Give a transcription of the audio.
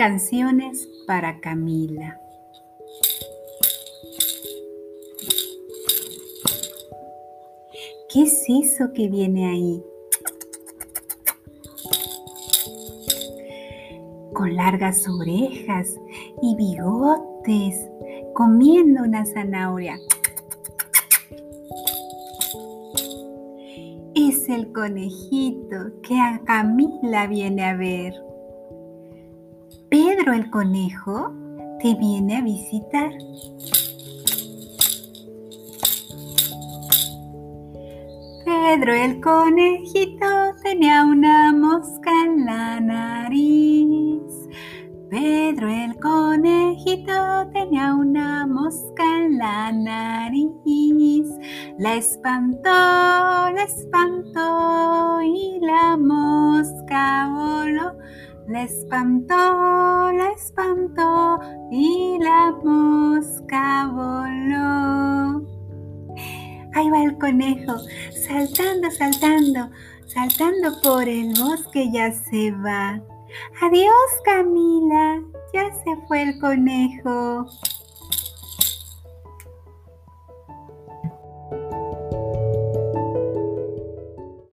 Canciones para Camila. ¿Qué es eso que viene ahí? Con largas orejas y bigotes, comiendo una zanahoria. Es el conejito que a Camila viene a ver. Pedro el conejo te viene a visitar. Pedro el conejito tenía una mosca en la nariz. Pedro el conejito tenía una mosca en la nariz. La espantó, la espantó y la. La espantó, la espantó y la mosca voló. Ahí va el conejo, saltando, saltando, saltando por el bosque ya se va. Adiós Camila, ya se fue el conejo.